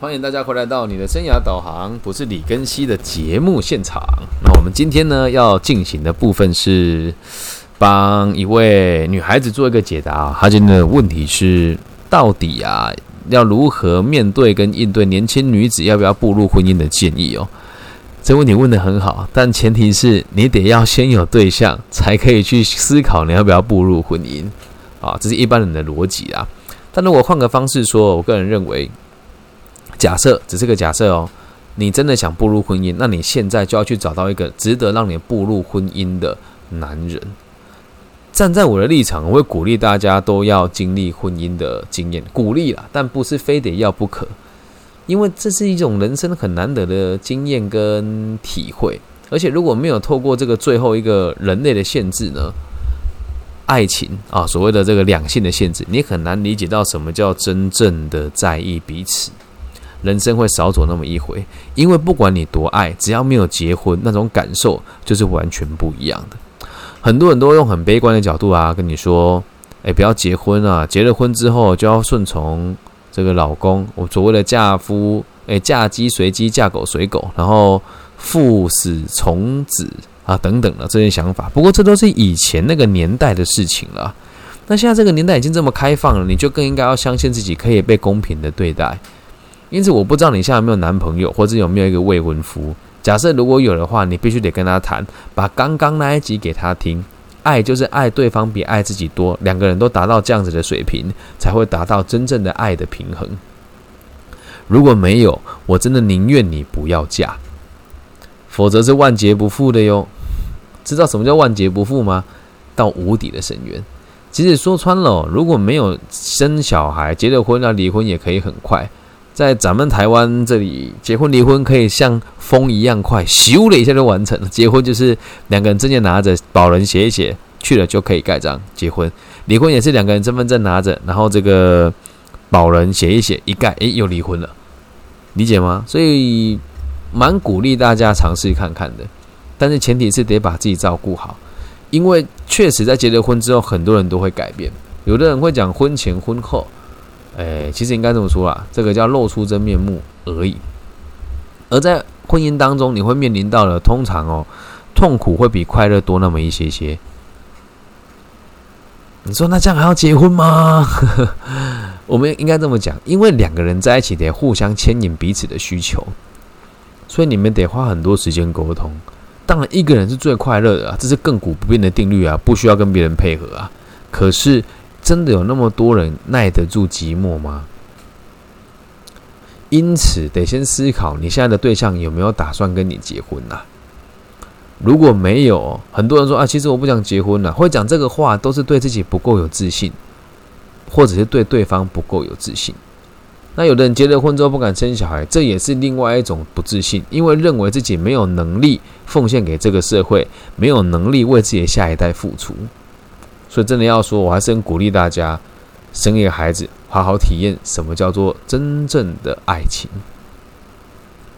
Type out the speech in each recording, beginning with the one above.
欢迎大家回来到你的生涯导航，不是李根熙的节目现场。那我们今天呢要进行的部分是帮一位女孩子做一个解答。她今天的问题是：到底啊要如何面对跟应对年轻女子要不要步入婚姻的建议哦？这问题问得很好，但前提是你得要先有对象，才可以去思考你要不要步入婚姻啊。这是一般人的逻辑啊。但如果换个方式说，我个人认为。假设只是个假设哦，你真的想步入婚姻，那你现在就要去找到一个值得让你步入婚姻的男人。站在我的立场，我会鼓励大家都要经历婚姻的经验，鼓励啦，但不是非得要不可，因为这是一种人生很难得的经验跟体会。而且如果没有透过这个最后一个人类的限制呢，爱情啊，所谓的这个两性的限制，你很难理解到什么叫真正的在意彼此。人生会少走那么一回，因为不管你多爱，只要没有结婚，那种感受就是完全不一样的。很多人都用很悲观的角度啊，跟你说：“哎，不要结婚啊！结了婚之后就要顺从这个老公。我所谓的嫁夫，哎，嫁鸡随鸡，嫁狗随狗，然后父死从子啊，等等的这些想法。不过这都是以前那个年代的事情了。那现在这个年代已经这么开放了，你就更应该要相信自己可以被公平的对待。”因此，我不知道你现在有没有男朋友，或者有没有一个未婚夫。假设如果有的话，你必须得跟他谈，把刚刚那一集给他听。爱就是爱对方比爱自己多，两个人都达到这样子的水平，才会达到真正的爱的平衡。如果没有，我真的宁愿你不要嫁，否则是万劫不复的哟。知道什么叫万劫不复吗？到无底的深渊。其实说穿了，如果没有生小孩，结了婚要离婚也可以很快。在咱们台湾这里，结婚离婚可以像风一样快，咻的一下就完成了。结婚就是两个人证件拿着，保人写一写，去了就可以盖章结婚。离婚也是两个人身份证拿着，然后这个保人写一写，一盖，诶，又离婚了。理解吗？所以蛮鼓励大家尝试看看的，但是前提是得把自己照顾好，因为确实在结了婚之后，很多人都会改变。有的人会讲婚前婚后。哎，其实应该这么说啦，这个叫露出真面目而已。而在婚姻当中，你会面临到的，通常哦，痛苦会比快乐多那么一些些。你说那这样还要结婚吗？我们应该这么讲，因为两个人在一起得互相牵引彼此的需求，所以你们得花很多时间沟通。当然，一个人是最快乐的啊，这是亘古不变的定律啊，不需要跟别人配合啊。可是。真的有那么多人耐得住寂寞吗？因此，得先思考你现在的对象有没有打算跟你结婚呐？如果没有，很多人说啊，其实我不想结婚了，会讲这个话都是对自己不够有自信，或者是对对方不够有自信。那有的人结了婚之后不敢生小孩，这也是另外一种不自信，因为认为自己没有能力奉献给这个社会，没有能力为自己的下一代付出。所以，真的要说，我还是很鼓励大家生一个孩子，好好体验什么叫做真正的爱情，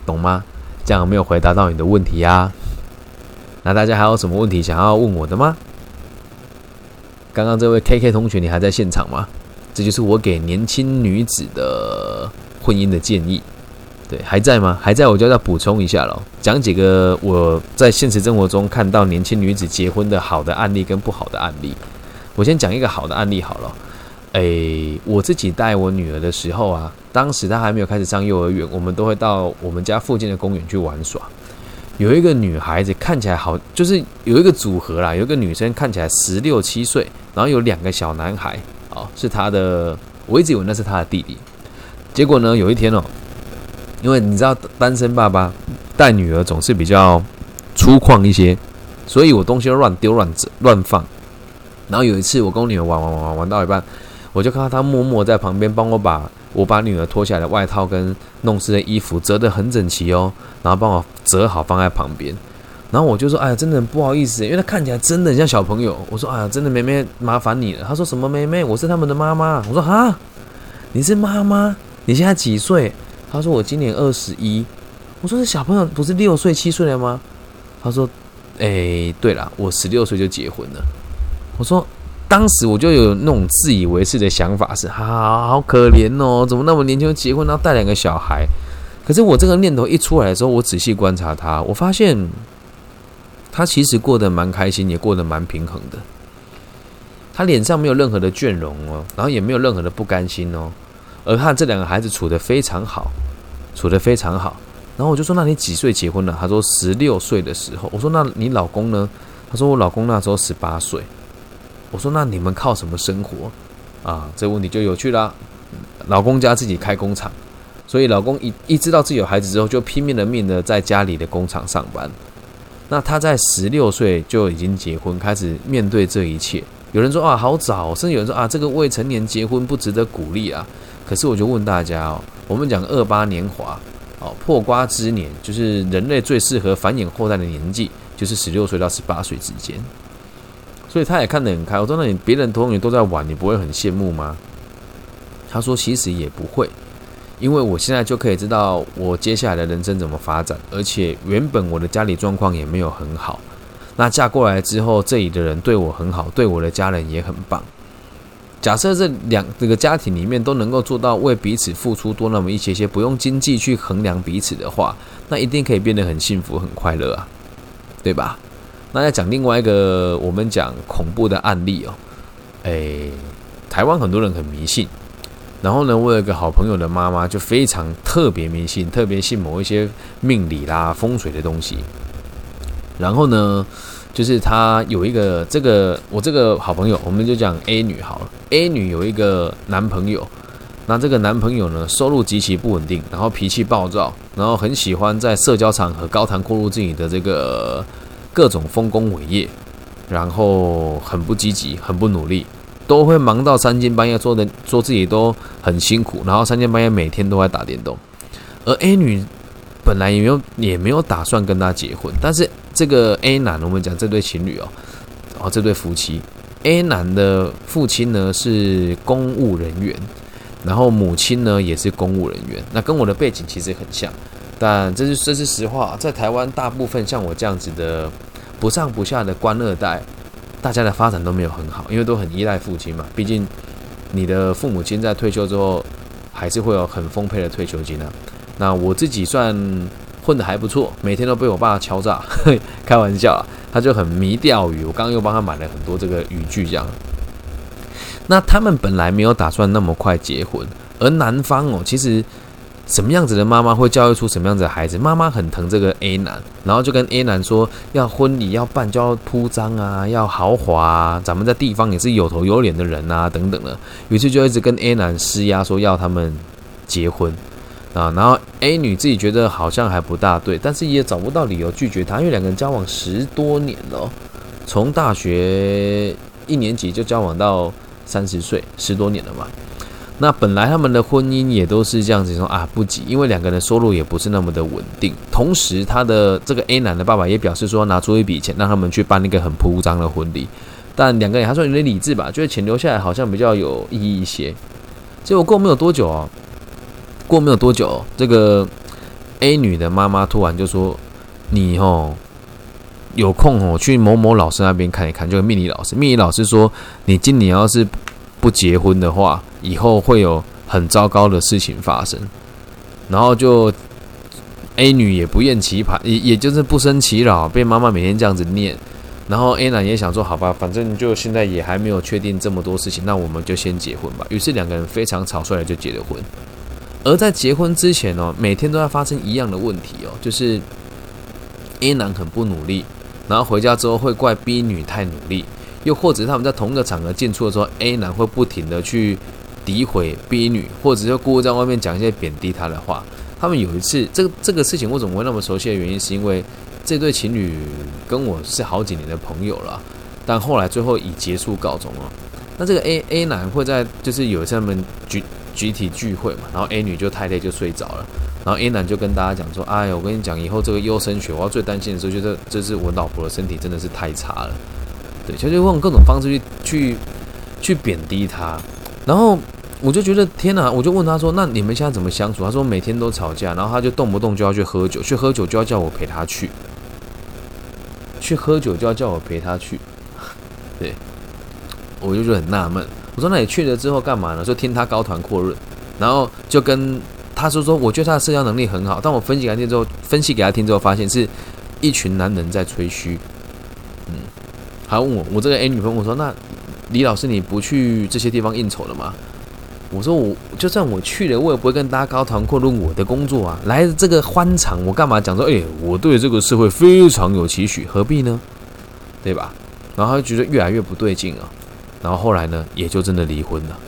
懂吗？这样没有回答到你的问题呀？那大家还有什么问题想要问我的吗？刚刚这位 K K 同学，你还在现场吗？这就是我给年轻女子的婚姻的建议。对，还在吗？还在，我就要补充一下了，讲几个我在现实生活中看到年轻女子结婚的好的案例跟不好的案例。我先讲一个好的案例好了，诶，我自己带我女儿的时候啊，当时她还没有开始上幼儿园，我们都会到我们家附近的公园去玩耍。有一个女孩子看起来好，就是有一个组合啦，有一个女生看起来十六七岁，然后有两个小男孩，哦，是她的，我一直以为那是她的弟弟。结果呢，有一天哦，因为你知道单身爸爸带女儿总是比较粗犷一些，所以我东西乱丢乱乱放。然后有一次，我跟我女儿玩玩玩玩玩到一半，我就看到她默默在旁边帮我把我把女儿脱下来的外套跟弄湿的衣服折得很整齐哦，然后帮我折好放在旁边。然后我就说：“哎呀，真的很不好意思，因为她看起来真的很像小朋友。”我说：“哎呀，真的妹妹麻烦你了。”她说：“什么妹妹？我是他们的妈妈。”我说：“哈，你是妈妈？你现在几岁？”她说：“我今年二十一。”我说：“这小朋友不是六岁七岁了吗？”她说：“哎，对了，我十六岁就结婚了。”我说：“当时我就有那种自以为是的想法，是啊，好可怜哦，怎么那么年轻就结婚，然后带两个小孩？可是我这个念头一出来的时候，我仔细观察他，我发现他其实过得蛮开心，也过得蛮平衡的。他脸上没有任何的倦容哦，然后也没有任何的不甘心哦，而他这两个孩子处得非常好，处得非常好。然后我就说：“那你几岁结婚了？”他说：“十六岁的时候。”我说：“那你老公呢？”他说：“我老公那时候十八岁。”我说：“那你们靠什么生活？”啊，这问题就有趣了。老公家自己开工厂，所以老公一一知道自己有孩子之后，就拼命的命的在家里的工厂上班。那他在十六岁就已经结婚，开始面对这一切。有人说啊，好早，甚至有人说啊，这个未成年结婚不值得鼓励啊。可是我就问大家哦，我们讲二八年华哦，破瓜之年，就是人类最适合繁衍后代的年纪，就是十六岁到十八岁之间。所以他也看得很开。我说那你别人同学都在玩，你不会很羡慕吗？他说其实也不会，因为我现在就可以知道我接下来的人生怎么发展，而且原本我的家里状况也没有很好。那嫁过来之后，这里的人对我很好，对我的家人也很棒。假设这两这个家庭里面都能够做到为彼此付出多那么一些些，不用经济去衡量彼此的话，那一定可以变得很幸福、很快乐啊，对吧？那要讲另外一个我们讲恐怖的案例哦，诶，台湾很多人很迷信，然后呢，我有一个好朋友的妈妈就非常特别迷信，特别信某一些命理啦、风水的东西。然后呢，就是她有一个这个我这个好朋友，我们就讲 A 女好了。A 女有一个男朋友，那这个男朋友呢，收入极其不稳定，然后脾气暴躁，然后很喜欢在社交场合高谈阔论自己的这个各种丰功伟业，然后很不积极，很不努力，都会忙到三更半夜，做的做自己都很辛苦，然后三更半夜每天都在打电动。而 A 女本来也没有也没有打算跟他结婚，但是。这个 A 男，我们讲这对情侣哦，哦，这对夫妻，A 男的父亲呢是公务人员，然后母亲呢也是公务人员，那跟我的背景其实很像，但这是这是实话，在台湾大部分像我这样子的不上不下的官二代，大家的发展都没有很好，因为都很依赖父亲嘛，毕竟你的父母亲在退休之后还是会有很丰沛的退休金啊，那我自己算。混得还不错，每天都被我爸敲诈，开玩笑啊，他就很迷钓鱼。我刚刚又帮他买了很多这个渔具，这样。那他们本来没有打算那么快结婚，而男方哦，其实什么样子的妈妈会教育出什么样子的孩子？妈妈很疼这个 A 男，然后就跟 A 男说，要婚礼要办就要铺张啊，要豪华啊，咱们在地方也是有头有脸的人啊，等等的。于是就一直跟 A 男施压，说要他们结婚。啊，然后 A 女自己觉得好像还不大对，但是也找不到理由拒绝他，因为两个人交往十多年了，从大学一年级就交往到三十岁，十多年了嘛。那本来他们的婚姻也都是这样子说啊，不急，因为两个人收入也不是那么的稳定。同时，他的这个 A 男的爸爸也表示说，拿出一笔钱让他们去办那个很铺张的婚礼，但两个人还算有点理智吧，觉得钱留下来好像比较有意义一些。结果过没有多久啊。过没有多久，这个 A 女的妈妈突然就说：“你哦，有空哦去某某老师那边看一看。”就是命理老师，命理老师说：“你今年要是不结婚的话，以后会有很糟糕的事情发生。”然后就 A 女也不厌其烦，也也就是不生其扰，被妈妈每天这样子念。然后 A 男也想说：“好吧，反正就现在也还没有确定这么多事情，那我们就先结婚吧。”于是两个人非常草率的就结了婚。而在结婚之前哦，每天都在发生一样的问题哦，就是 A 男很不努力，然后回家之后会怪 B 女太努力，又或者他们在同一个场合进出的时候，A 男会不停的去诋毁 B 女，或者就故意在外面讲一些贬低她的话。他们有一次，这个这个事情为什么会那么熟悉的原因，是因为这对情侣跟我是好几年的朋友了，但后来最后以结束告终了。那这个 A A 男会在就是有一次他们举。集体聚会嘛，然后 A 女就太累就睡着了，然后 A 男就跟大家讲说：“哎呀，我跟你讲，以后这个优生学，我要最担心的时候，觉得这是我老婆的身体真的是太差了。”对，他就用各种方式去去去贬低他，然后我就觉得天哪！我就问他说：“那你们现在怎么相处？”他说：“每天都吵架，然后他就动不动就要去喝酒，去喝酒就要叫我陪他去，去喝酒就要叫我陪他去。”对，我就觉得很纳闷。我说那你去了之后干嘛呢？就听他高谈阔论，然后就跟他说说，我觉得他的社交能力很好。但我分析给他听之后，分析给他听之后，发现是一群男人在吹嘘。嗯，还问我，我这个 A 女朋友我说，那李老师你不去这些地方应酬了吗？我说我就算我去了，我也不会跟大家高谈阔论我的工作啊。来这个欢场，我干嘛讲说？哎，我对这个社会非常有期许，何必呢？对吧？然后他就觉得越来越不对劲啊。然后后来呢，也就真的离婚了。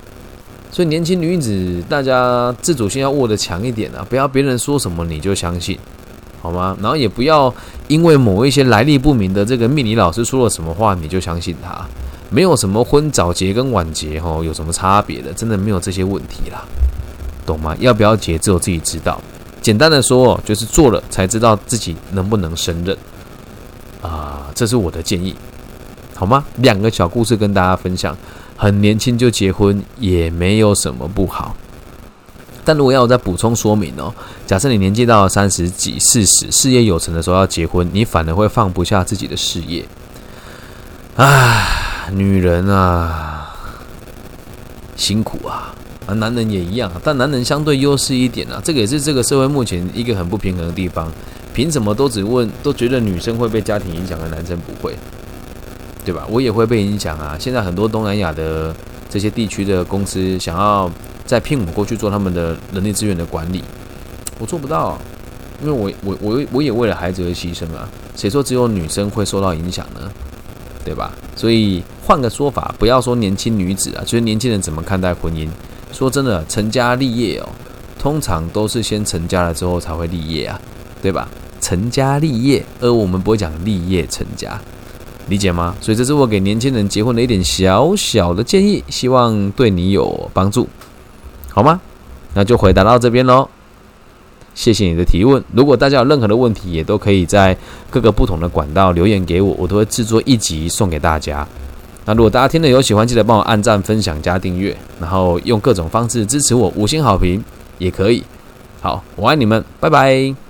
所以年轻女子，大家自主性要握得强一点啊，不要别人说什么你就相信，好吗？然后也不要因为某一些来历不明的这个命理老师说了什么话，你就相信他。没有什么婚早结跟晚结哈，有什么差别的？真的没有这些问题啦，懂吗？要不要结，只有自己知道。简单的说，就是做了才知道自己能不能胜任啊，这是我的建议，好吗？两个小故事跟大家分享，很年轻就结婚也没有什么不好。但如果要我再补充说明哦，假设你年纪到了三十几、四十，事业有成的时候要结婚，你反而会放不下自己的事业，唉。女人啊，辛苦啊，啊，男人也一样，但男人相对优势一点啊，这个也是这个社会目前一个很不平衡的地方。凭什么都只问，都觉得女生会被家庭影响，而男生不会，对吧？我也会被影响啊。现在很多东南亚的这些地区的公司想要再聘我过去做他们的人力资源的管理，我做不到，因为我我我我也为了孩子而牺牲啊。谁说只有女生会受到影响呢？对吧？所以。换个说法，不要说年轻女子啊，就是年轻人怎么看待婚姻？说真的，成家立业哦，通常都是先成家了之后才会立业啊，对吧？成家立业，而我们不会讲立业成家，理解吗？所以这是我给年轻人结婚的一点小小的建议，希望对你有帮助，好吗？那就回答到这边喽。谢谢你的提问。如果大家有任何的问题，也都可以在各个不同的管道留言给我，我都会制作一集送给大家。那如果大家听了有喜欢，记得帮我按赞、分享、加订阅，然后用各种方式支持我，五星好评也可以。好，我爱你们，拜拜。